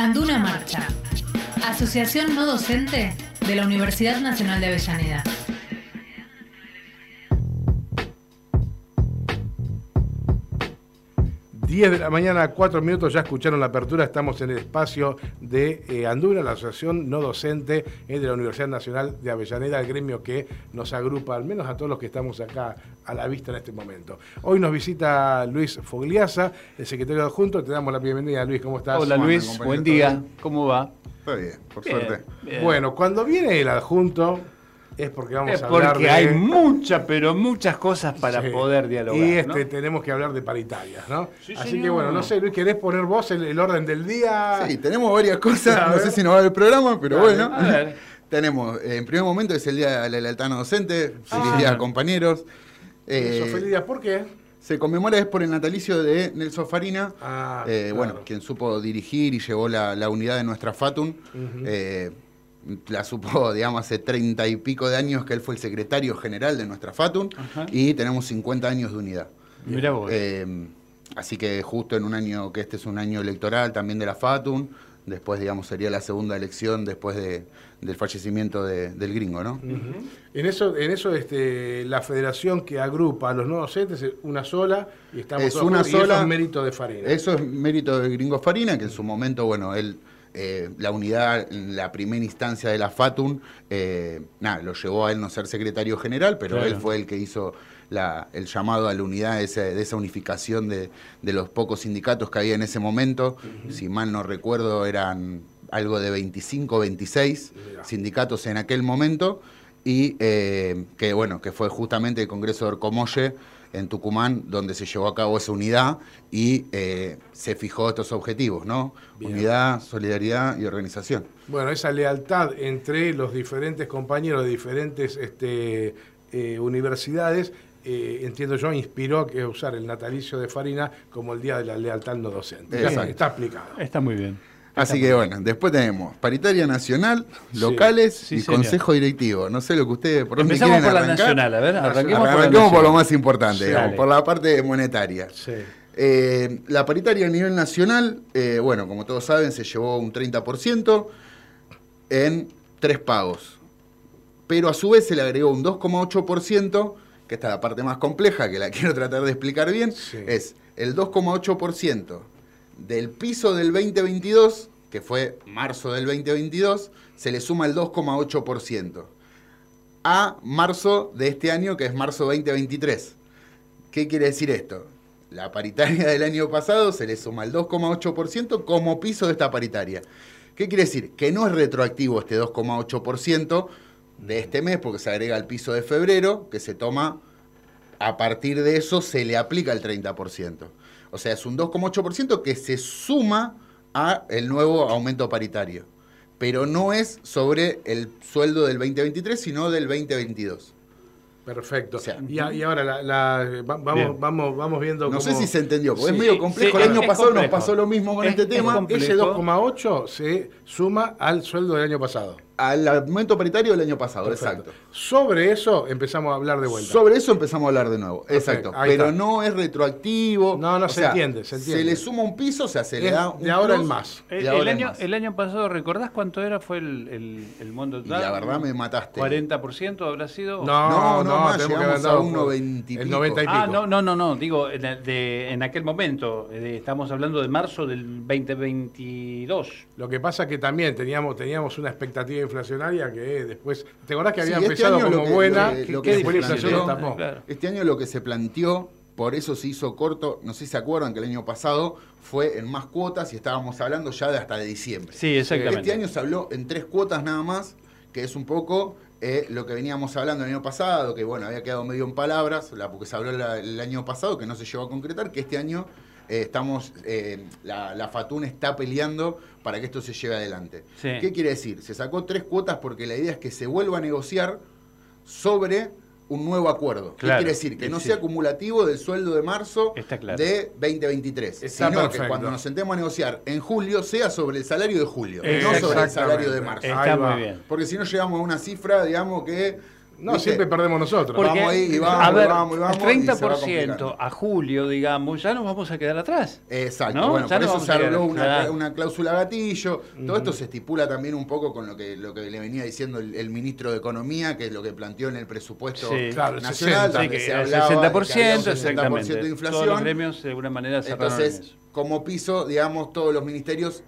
Anduna Marcha, Asociación No Docente de la Universidad Nacional de Avellaneda. 10 de la mañana, 4 minutos, ya escucharon la apertura, estamos en el espacio de eh, Andura, la asociación no docente de la Universidad Nacional de Avellaneda, el gremio que nos agrupa, al menos a todos los que estamos acá a la vista en este momento. Hoy nos visita Luis Fogliasa, el secretario adjunto, te damos la bienvenida, Luis, ¿cómo estás? Hola Luis, buen día, ¿cómo va? Está bien, por suerte. Bueno, cuando viene el adjunto, es porque vamos es a hablar porque hay muchas, pero muchas cosas para poder dialogar. Y este, tenemos que hablar de paritarias, ¿no? Así que bueno, no sé, Luis, ¿querés poner vos el, orden del día? Sí, tenemos varias cosas, no sé si nos va el programa, pero bueno. tenemos, eh, en primer momento es el Día de la Lealtad Docente, feliz ah. día compañeros. Eh, feliz día, ¿por qué? Se conmemora es por el natalicio de Nelson Farina, ah, eh, bueno, quien supo dirigir y llevó la, unidad de nuestra FATUN la supo, digamos, hace treinta y pico de años que él fue el secretario general de nuestra FATUN y tenemos 50 años de unidad. Mira vos. Eh, así que justo en un año, que este es un año electoral también de la FATUN, después, digamos, sería la segunda elección después de, del fallecimiento del gringo, ¿no? En eso, en eso este, la federación que agrupa a los nuevos docentes es una sola y estamos es una sola, eso es mérito de Farina. Eso es mérito del gringo Farina, que en su momento, bueno, él eh, la unidad, la primera instancia de la FATUN, eh, nada, lo llevó a él no ser secretario general, pero él fue el que hizo el llamado a la unidad de, esa unificación de, los pocos sindicatos que había en ese momento. Si mal no recuerdo, eran algo de 25, 26 sindicatos en aquel momento, y eh, que bueno, que fue justamente el Congreso de Orcomolle en Tucumán, donde se llevó a cabo esa unidad y eh, se fijó estos objetivos, ¿no? Unidad, solidaridad y organización. Bueno, esa lealtad entre los diferentes compañeros de diferentes este, eh, universidades, eh, entiendo yo, inspiró a usar el natalicio de Farina como el Día de la Lealtad no docente. Está explicado. Está muy bien. Así que bueno, después tenemos paritaria nacional, locales y consejo directivo. No sé lo que ustedes por dónde Empezamos por la nacional, a ver, arranquemos, por, lo más importante, por la parte monetaria. Eh, la paritaria a nivel nacional, eh, bueno, como todos saben, se llevó un 30% en tres pagos. Pero a su vez se le agregó un 2,8%, que esta es la parte más compleja, que la quiero tratar de explicar bien, es el 2,8% del piso del 2022, que fue marzo del 2022, se le suma el 2,8% a marzo de este año, que es marzo 2023. ¿Qué quiere decir esto? La paritaria del año pasado se le suma el 2,8% como piso de esta paritaria. ¿Qué quiere decir? Que no es retroactivo este 2,8% de este mes, porque se agrega al piso de febrero, que se toma, a partir de eso se le aplica el 30%. O sea, es un 2,8% que se suma a el nuevo aumento paritario. Pero no es sobre el sueldo del 2023, sino del 2022. Perfecto. y, ahora vamos, vamos, vamos viendo. No sé si se entendió, porque es medio complejo. el año pasado nos pasó lo mismo con este tema. Ese 2,8 se suma al sueldo del año pasado al aumento paritario del año pasado, exacto. Sobre eso empezamos a hablar de vuelta. Sobre eso empezamos a hablar de nuevo, exacto. Pero no es retroactivo. No, no, se, entiende, se entiende. Se le suma un piso, o sea, se le da un De ahora en más. El, año, el año pasado, ¿recordás cuánto era fue el, el, el monto total? la verdad me mataste. ¿40% habrá sido? No, no, no, más, llegamos a un 90 y El 90 y pico. Ah, no, no, no, no digo, de, en aquel momento, eh, estamos hablando de marzo del 2022. Lo que pasa es que también teníamos, teníamos una expectativa inflacionaria que después. ¿Te acordás que había este empezado como buena? Este año lo que se planteó, por eso se hizo corto, no sé si se acuerdan que el año pasado fue en más cuotas y estábamos hablando ya de hasta de diciembre. Sí, exactamente. Este año se habló en tres cuotas nada más, que es un poco eh, lo que veníamos hablando el año pasado, que bueno, había quedado medio en palabras, la, porque se habló el año pasado, que no se llegó a concretar, que este año eh, estamos, eh, la, la, FATUN está peleando para que esto se lleve adelante. ¿Qué quiere decir? Se sacó tres cuotas porque la idea es que se vuelva a negociar sobre un nuevo acuerdo. ¿Qué quiere decir? Que no sea acumulativo del sueldo de marzo de 2023, sino que cuando nos sentemos a negociar en julio sea sobre el salario de julio, no sobre el salario de marzo. Está muy bien. Porque si no llegamos a una cifra, digamos que No, siempre perdemos nosotros. vamos ahí y vamos, a ver, vamos, y vamos, 30% a julio, digamos, ya nos vamos a quedar atrás. Exacto, bueno, por eso se habló una, cláusula gatillo. Todo esto se estipula también un poco con lo que, lo que le venía diciendo el, ministro de Economía, que es lo que planteó en el presupuesto nacional, sí, que se hablaba 60%, de 60% de inflación. Todos los gremios de alguna manera Entonces, como piso, digamos, todos los ministerios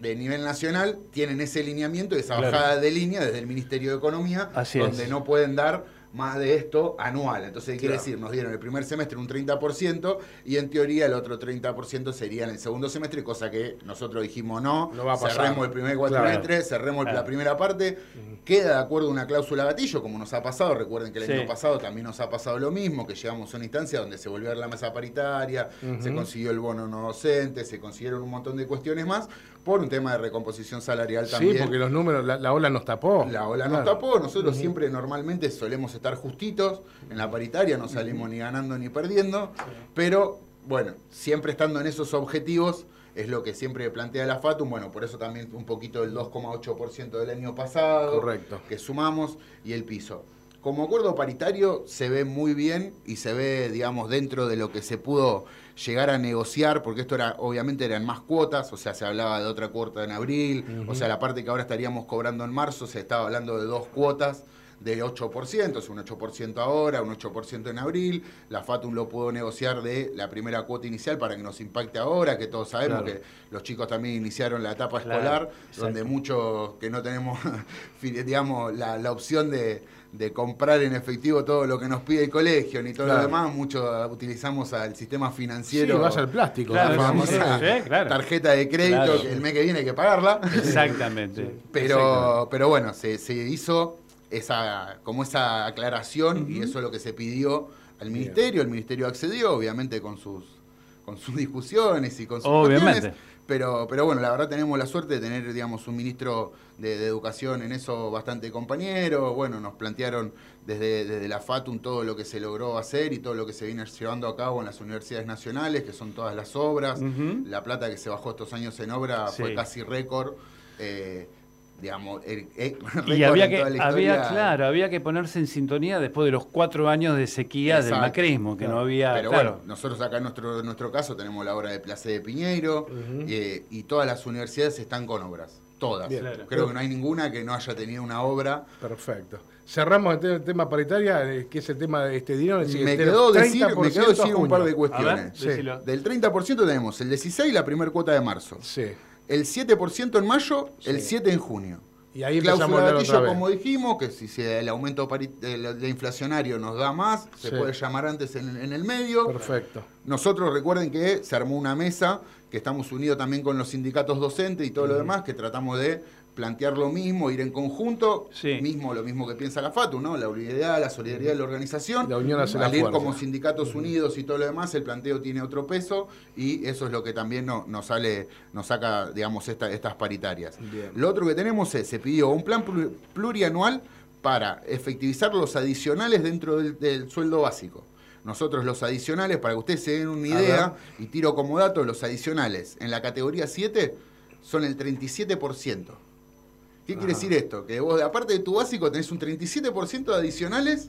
de nivel nacional tienen ese lineamiento, esa bajada de línea desde el Ministerio de Economía, donde no pueden dar más de esto anual. Entonces, quiere decir, nos dieron el primer semestre un 30% y en teoría el otro 30% sería en el segundo semestre, cosa que nosotros dijimos no, no va a cerremos el primer cuatrimestre, cerremos la primera parte, queda de acuerdo una cláusula gatillo, como nos ha pasado, recuerden que el año pasado también nos ha pasado lo mismo, que llegamos a una instancia donde se volvió a la mesa paritaria, se consiguió el bono no docente, se consiguieron un montón de cuestiones más, por un tema de recomposición salarial también. Sí, porque los números, la, ola nos tapó. La ola nos tapó, nosotros siempre normalmente solemos estar justitos en la paritaria, no salimos ni ganando ni perdiendo, pero bueno, siempre estando en esos objetivos es lo que siempre plantea la FATUM, bueno, por eso también un poquito del 2,8% del año pasado, Correcto. que sumamos, y el piso. Como acuerdo paritario se ve muy bien y se ve, digamos, dentro de lo que se pudo llegar a negociar, porque esto era, obviamente eran más cuotas, o sea, se hablaba de otra cuota en abril, o sea, la parte que ahora estaríamos cobrando en marzo, se estaba hablando de dos cuotas de 8%, es un 8% ahora, un 8% en abril. La FATUM lo pudo negociar de la primera cuota inicial para que nos impacte ahora, que todos sabemos que los chicos también iniciaron la etapa escolar, donde muchos que no tenemos, digamos, la, opción de, comprar en efectivo todo lo que nos pide el colegio ni todo lo demás, muchos utilizamos al sistema financiero. Sí, vas al plástico. la famosa tarjeta de crédito que el mes que viene hay que pagarla. Exactamente. pero, pero bueno, se, se hizo esa, como esa aclaración y eso es lo que se pidió al ministerio. El ministerio accedió, obviamente con sus, con sus discusiones y con sus obviamente. Pero, pero bueno, la verdad tenemos la suerte de tener, digamos, un ministro de, educación en eso bastante compañero. Bueno, nos plantearon desde, desde, la FATUM todo lo que se logró hacer y todo lo que se viene llevando a cabo en las universidades nacionales, que son todas las obras. La plata que se bajó estos años en obra fue casi récord. Eh, digamos, y había que, había, claro, había que ponerse en sintonía después de los cuatro años de sequía del macrismo, que no había. Pero bueno, nosotros acá en nuestro, nuestro caso tenemos la obra de Place de Piñeiro eh, y todas las universidades están con obras. Todas. Creo que no hay ninguna que no haya tenido una obra. Perfecto. Cerramos el tema paritaria, eh, que es el tema de este dinero. Me quedó, decir, me quedó decir un par de cuestiones. Del 30% tenemos el 16 la primera cuota de marzo. Sí el 7% en mayo, el 7 en junio. Y ahí empezamos a gatillo, como dijimos, que si el aumento de inflacionario nos da más, se puede llamar antes en, en, el medio. Perfecto. Nosotros recuerden que se armó una mesa, que estamos unidos también con los sindicatos docentes y todo lo demás, que tratamos de plantear lo mismo, ir en conjunto, mismo lo mismo que piensa la FATU, ¿no? La unidad, la solidaridad de la organización. La unión hace Al ir como sindicatos unidos y todo lo demás, el planteo tiene otro peso y eso es lo que también nos sale, nos saca, digamos, estas paritarias. Lo otro que tenemos es, se pidió un plan plurianual para efectivizar los adicionales dentro del, sueldo básico. Nosotros los adicionales, para que ustedes se den una idea, y tiro como dato, los adicionales en la categoría 7 son el 37%. ¿Qué quiere decir esto? Que vos, aparte de tu básico, tenés un 37% de adicionales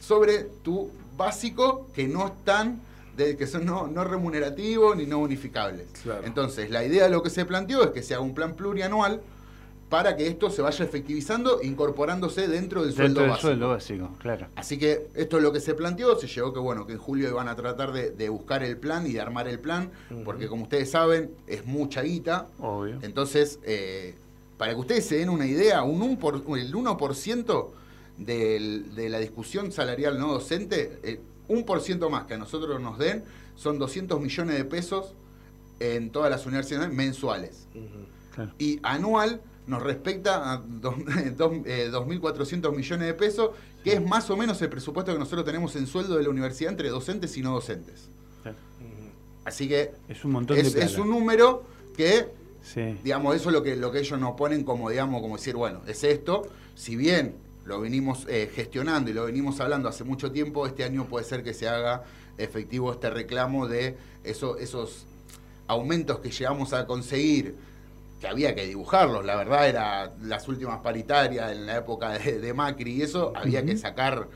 sobre tu básico que no están, de, que son no, remunerativos ni no unificables. Entonces, la idea de lo que se planteó es que se haga un plan plurianual para que esto se vaya efectivizando, incorporándose dentro del sueldo del básico. sueldo básico, claro. Así que esto es lo que se planteó, se llegó que bueno, que en julio iban a tratar de, buscar el plan y de armar el plan, porque como ustedes saben, es mucha guita. Obvio. Entonces, eh, para que ustedes se den una idea, un el 1% de la discusión salarial no docente, un por ciento más que a nosotros nos den, son 200 millones de pesos en todas las universidades mensuales. Y anual nos respecta a 2.400 eh, millones de pesos, que es más o menos el presupuesto que nosotros tenemos en sueldo de la universidad entre docentes y no docentes. Así que es un montón es un número que Digamos, eso es lo que, lo que ellos nos ponen como, digamos, como decir, bueno, es esto. Si bien lo venimos eh, gestionando y lo venimos hablando hace mucho tiempo, este año puede ser que se haga efectivo este reclamo de eso, esos aumentos que llegamos a conseguir que había que dibujarlos. La verdad era las últimas paritarias en la época de, Macri y eso, había que sacar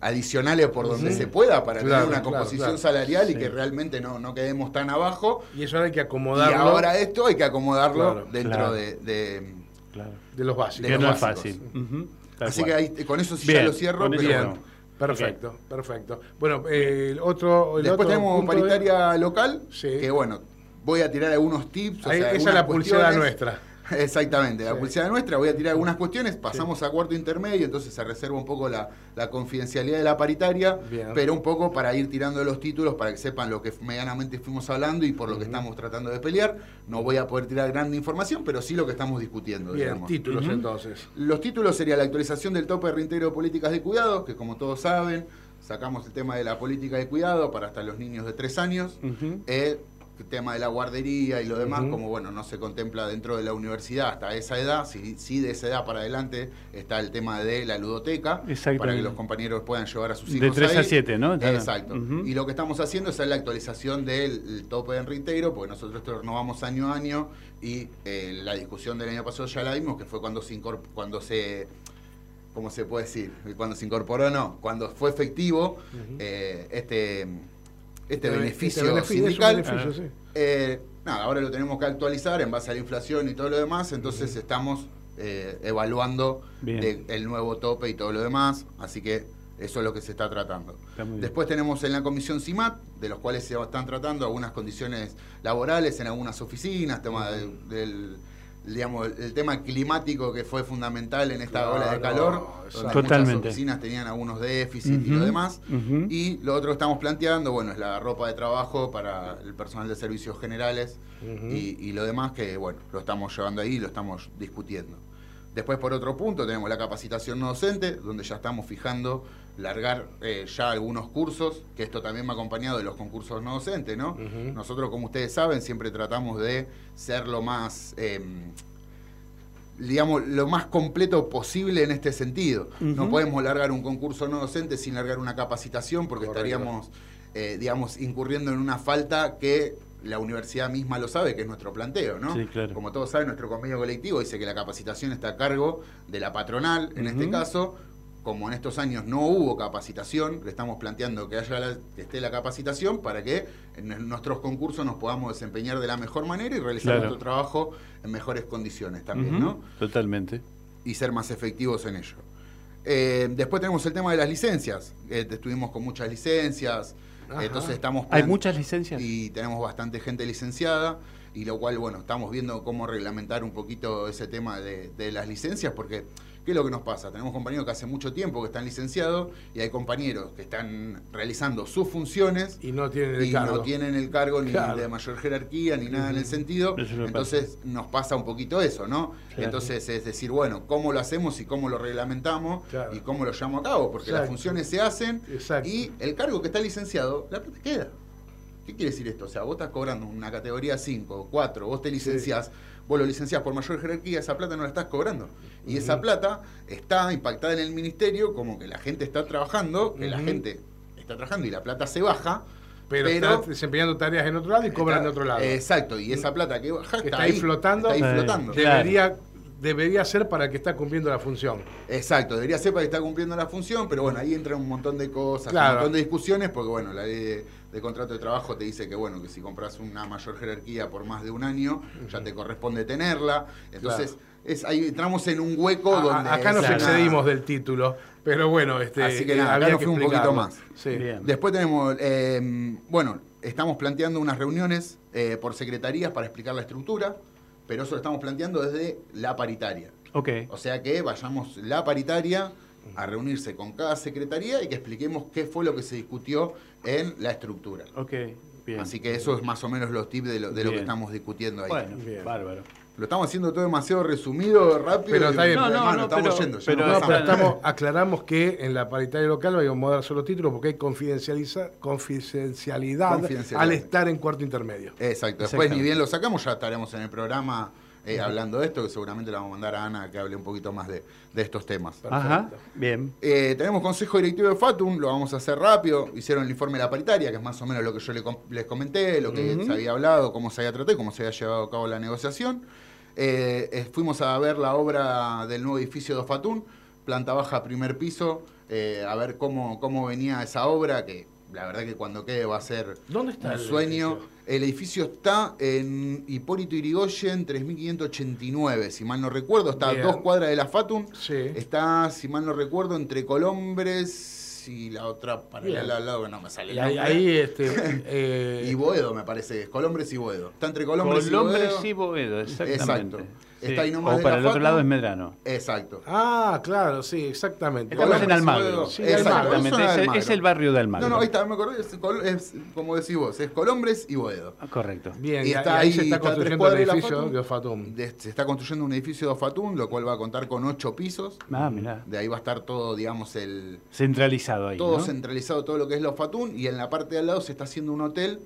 adicionales por donde se pueda para tener una composición salarial y que realmente no, no quedemos tan abajo. Y eso hay que acomodarlo. Y ahora esto hay que acomodarlo dentro de, de, los básicos. Que no es fácil. Así que con eso sí ya lo cierro. Perfecto, perfecto. Bueno, eh, otro. Después tenemos paritaria local, que bueno, voy a tirar algunos tips. esa es la publicidad nuestra. Exactamente, la publicidad nuestra. Voy a tirar algunas cuestiones, pasamos a cuarto intermedio, entonces se reserva un poco la, confidencialidad de la paritaria, pero un poco para ir tirando los títulos para que sepan lo que medianamente fuimos hablando y por lo que estamos tratando de pelear. No voy a poder tirar grande información, pero sí lo que estamos discutiendo. Bien, títulos entonces. Los títulos sería la actualización del tope de reintegro de políticas de cuidado, que como todos saben, sacamos el tema de la política de cuidado para hasta los niños de tres años tema de la guardería y lo demás, como bueno, no se contempla dentro de la universidad hasta esa edad, si, si de esa edad para adelante está el tema de la ludoteca, para que los compañeros puedan llevar a sus hijos. De 3 a 7, ¿no? Exacto. Y lo que estamos haciendo es la actualización del tope de reintegro, porque nosotros esto renovamos año a año y eh, la discusión del año pasado ya la vimos, que fue cuando se cuando se ¿cómo se puede decir? Cuando se incorporó, no, cuando fue efectivo eh, este este, este, beneficio, sindical. Eh, nada, ahora lo tenemos que actualizar en base a la inflación y todo lo demás, entonces estamos eh, evaluando el nuevo tope y todo lo demás, así que eso es lo que se está tratando. Después tenemos en la comisión CIMAT, de los cuales se están tratando algunas condiciones laborales en algunas oficinas, tema del digamos, el tema climático que fue fundamental en esta ola de calor. Totalmente. Muchas oficinas tenían algunos déficits y lo demás. Y lo otro que estamos planteando, bueno, es la ropa de trabajo para el personal de servicios generales y, y, lo demás que, bueno, lo estamos llevando ahí y lo estamos discutiendo. Después, por otro punto, tenemos la capacitación no docente, donde ya estamos fijando largar eh, ya algunos cursos, que esto también me ha acompañado de los concursos no docentes, ¿no? Nosotros, como ustedes saben, siempre tratamos de ser lo más, em, digamos, lo más completo posible en este sentido. No podemos largar un concurso no docente sin largar una capacitación, porque estaríamos, eh, digamos, incurriendo en una falta que la universidad misma lo sabe, que es nuestro planteo, ¿no? Como todos saben, nuestro convenio colectivo dice que la capacitación está a cargo de la patronal, en este caso, como en estos años no hubo capacitación, le estamos planteando que haya esté la capacitación para que en nuestros concursos nos podamos desempeñar de la mejor manera y realizar nuestro trabajo en mejores condiciones también, ¿no? Totalmente. Y ser más efectivos en ello. Eh, después tenemos el tema de las licencias. Eh, estuvimos con muchas licencias, entonces estamos... ¿Hay muchas licencias? Y tenemos bastante gente licenciada y lo cual, bueno, estamos viendo cómo reglamentar un poquito ese tema de, de las licencias porque ¿Qué es lo que nos pasa? Tenemos compañeros que hace mucho tiempo que están licenciados y hay compañeros que están realizando sus funciones y no tienen el cargo, no tienen el cargo ni de mayor jerarquía ni nada en el sentido. Entonces nos pasa un poquito eso, ¿no? Entonces es decir, bueno, ¿cómo lo hacemos y cómo lo reglamentamos y cómo lo llevamos a cabo? Porque las funciones se hacen y el cargo que está licenciado, la plata queda. ¿Qué quiere decir esto? O sea, vos estás cobrando una categoría 5, 4, vos te licenciás vos lo licenciás por mayor jerarquía, esa plata no la estás cobrando. Y esa plata está impactada en el ministerio como que la gente está trabajando, que la gente está trabajando y la plata se baja. Pero, está desempeñando tareas en otro lado y cobran de otro lado. Exacto, y esa plata que baja está, ahí, flotando. Está ahí flotando. Debería debería ser para que está cumpliendo la función. Exacto, debería ser para que está cumpliendo la función, pero bueno, ahí entra un montón de cosas, un montón de discusiones, porque bueno, la ley de, de contrato de trabajo te dice que bueno, que si compras una mayor jerarquía por más de un año, ya te corresponde tenerla. Entonces, es, ahí entramos en un hueco donde. Acá nos excedimos del título, pero bueno, este. Así que nada, acá nos un poquito más. Después tenemos, eh, bueno, estamos planteando unas reuniones eh, por secretarías para explicar la estructura, pero eso lo estamos planteando desde la paritaria. Ok. O sea que vayamos la paritaria a reunirse con cada secretaría y que expliquemos qué fue lo que se discutió en la estructura. Ok, bien. Así que eso es más o menos los tips de lo, de lo que estamos discutiendo ahí. Bueno, bárbaro. Lo estamos haciendo todo demasiado resumido, rápido. Pero está bien, no, no, no, estamos yendo. Pero, no, pero estamos, aclaramos que en la paritaria local vamos a dar solo títulos porque hay confidencialidad, confidencialidad al estar en cuarto intermedio. Exacto. Después, ni bien lo sacamos, ya estaremos en el programa eh, hablando de esto, que seguramente le vamos a mandar a Ana que hable un poquito más de, estos temas. Ajá, bien. Eh, tenemos consejo directivo de Fatum, lo vamos a hacer rápido. Hicieron el informe de la paritaria, que es más o menos lo que yo les comenté, lo que se había hablado, cómo se había tratado, cómo se había llevado a cabo la negociación. Eh, fuimos a ver la obra del nuevo edificio de Ofatún, planta baja, primer piso, eh, a ver cómo, cómo venía esa obra, que la verdad que cuando quede va a ser ¿Dónde está un sueño. El edificio está en Hipólito Irigoyen, 3589, si mal no recuerdo. Está a dos cuadras de la Fatum. Está, si mal no recuerdo, entre Colombres y la otra paralela al lado que no me sale. Y ahí, este, eh, y Boedo, me parece, es Colombres y Boedo. Está entre Colombres, y Boedo. exactamente. Exacto. Está ahí nomás o para el otro lado es Medrano. Exacto. Ah, claro, sí, exactamente. Estamos en Almagro. Sí, exactamente, es, el barrio de Almagro. No, no, ahí está, me acordé, es, como decís vos, es Colombres y Boedo. Ah, correcto. Bien, y, está ahí, se está construyendo un edificio de Ofatum. se está construyendo un edificio de Ofatum, lo cual va a contar con ocho pisos. Ah, mirá. De ahí va a estar todo, digamos, el... Centralizado ahí, Todo centralizado, todo lo que es la Ofatum, y en la parte de al lado se está haciendo un hotel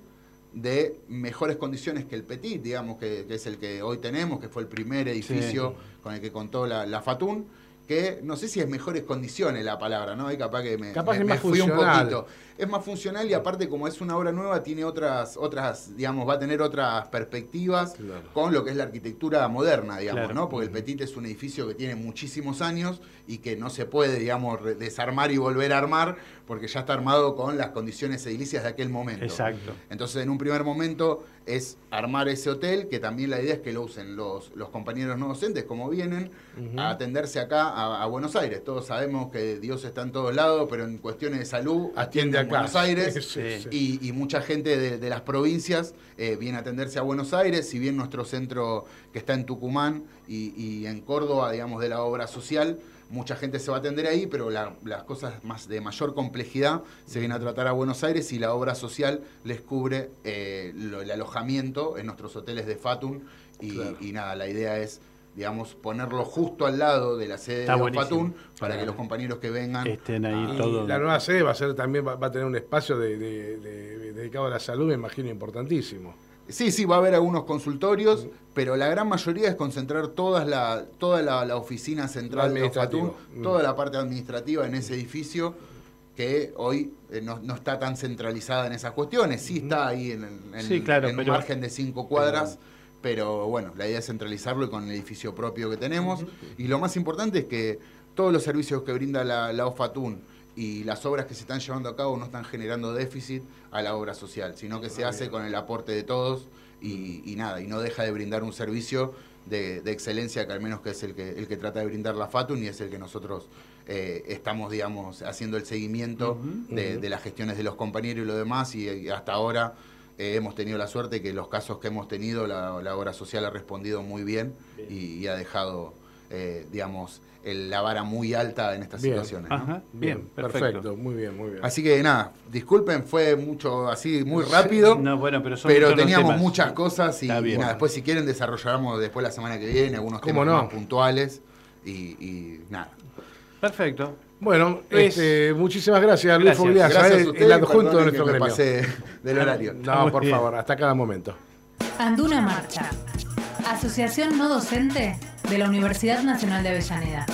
de mejores condiciones que el Petit, digamos, que, es el que hoy tenemos, que fue el primer edificio con el que contó la, la Fatún que no sé si es mejores condiciones la palabra, ¿no? Capaz que me, fui un poquito. Es más funcional y aparte como es una obra nueva tiene otras, otras digamos, va a tener otras perspectivas con lo que es la arquitectura moderna, digamos, ¿no? Porque el Petit es un edificio que tiene muchísimos años y que no se puede, digamos, desarmar y volver a armar porque ya está armado con las condiciones edilicias de aquel momento. Exacto. Entonces, en un primer momento es armar ese hotel, que también la idea es que lo usen los, los compañeros no docentes, como vienen, a atenderse acá a, Buenos Aires. Todos sabemos que Dios está en todos lados, pero en cuestiones de salud atiende a Buenos Aires. Y, mucha gente de, las provincias eh, viene a atenderse a Buenos Aires, si bien nuestro centro que está en Tucumán y, y en Córdoba, digamos, de la obra social, mucha gente se va a atender ahí, pero las cosas más de mayor complejidad se vienen a tratar a Buenos Aires y la obra social les cubre eh, el alojamiento en nuestros hoteles de Fatun y, nada, la idea es digamos, ponerlo justo al lado de la sede de Fatun para que los compañeros que vengan estén ahí todos. La nueva sede va a ser también va, a tener un espacio dedicado a la salud, me imagino, importantísimo. Sí, sí, va a haber algunos consultorios, pero la gran mayoría es concentrar todas la, toda la, oficina central de Fatun, mm. toda la parte administrativa en ese edificio que hoy eh, no, está tan centralizada en esas cuestiones. Sí está ahí en, un margen de cinco cuadras, pero bueno, la idea es centralizarlo con el edificio propio que tenemos. Y lo más importante es que todos los servicios que brinda la, la OFATUN, y las obras que se están llevando a cabo no están generando déficit a la obra social, sino que se hace con el aporte de todos y, nada, y no deja de brindar un servicio de, excelencia que al menos que es el que, el que trata de brindar la FATUN y es el que nosotros eh, estamos, digamos, haciendo el seguimiento de, las gestiones de los compañeros y lo demás. Y, hasta ahora eh, hemos tenido la suerte que los casos que hemos tenido la, obra social ha respondido muy bien, Y, ha dejado, eh, digamos, la vara muy alta en estas situaciones. bien, perfecto. muy bien, muy bien. Así que nada, disculpen, fue mucho así, muy rápido. No, bueno, pero, pero teníamos muchas cosas y, nada, después si quieren desarrollaremos después la semana que viene algunos temas más puntuales y, nada. Perfecto. Bueno, este, muchísimas gracias, Luis Fogliasa, gracias a el adjunto de nuestro gremio. pasé del horario. No, por favor, hasta cada momento. Anduna Marcha, Asociación No Docente de la Universidad Nacional de Avellaneda.